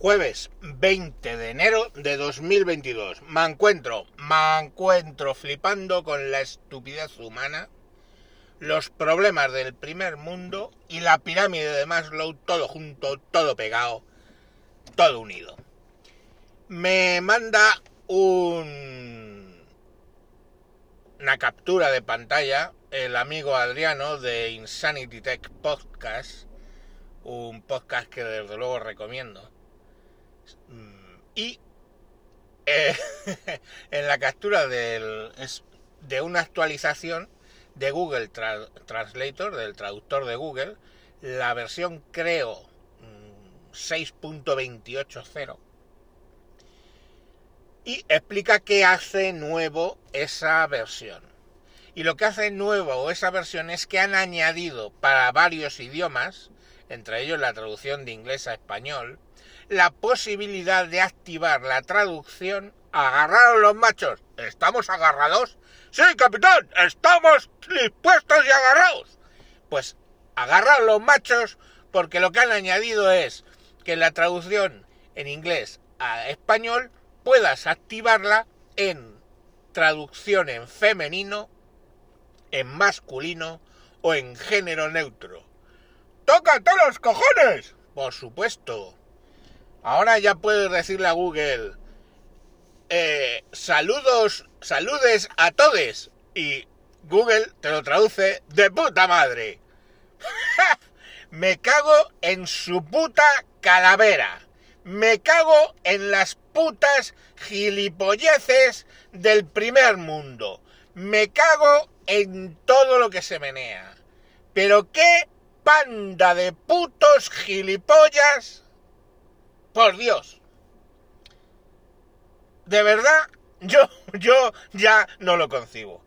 Jueves 20 de enero de 2022. Me encuentro, me encuentro flipando con la estupidez humana, los problemas del primer mundo y la pirámide de Maslow, todo junto, todo pegado, todo unido. Me manda un, una captura de pantalla el amigo Adriano de Insanity Tech Podcast, un podcast que desde luego recomiendo y eh, en la captura de una actualización de Google Translator, del traductor de Google, la versión creo 6.280 mm, y explica qué hace nuevo esa versión. Y lo que hace nuevo esa versión es que han añadido para varios idiomas, entre ellos la traducción de inglés a español, la posibilidad de activar la traducción agarraros los machos. ¿Estamos agarrados? Sí, capitán, estamos dispuestos y agarrados. Pues agarrar los machos porque lo que han añadido es que la traducción en inglés a español puedas activarla en traducción en femenino, en masculino o en género neutro. ¡Tócate los cojones! Por supuesto. Ahora ya puedes decirle a Google, eh, saludos, saludes a todos. Y Google te lo traduce de puta madre. Me cago en su puta calavera. Me cago en las putas gilipolleces del primer mundo. Me cago en todo lo que se menea. Pero qué panda de putos gilipollas por Dios. De verdad, yo, yo ya no lo concibo.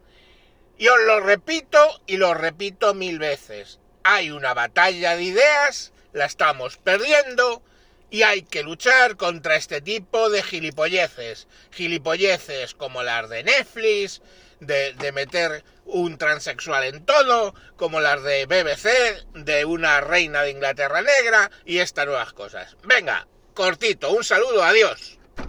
Y os lo repito y lo repito mil veces. Hay una batalla de ideas, la estamos perdiendo y hay que luchar contra este tipo de gilipolleces. Gilipolleces como las de Netflix, de, de, meter un transexual en todo, como las de BBC, de una reina de Inglaterra negra y estas nuevas cosas. Venga, cortito. Un saludo, adiós.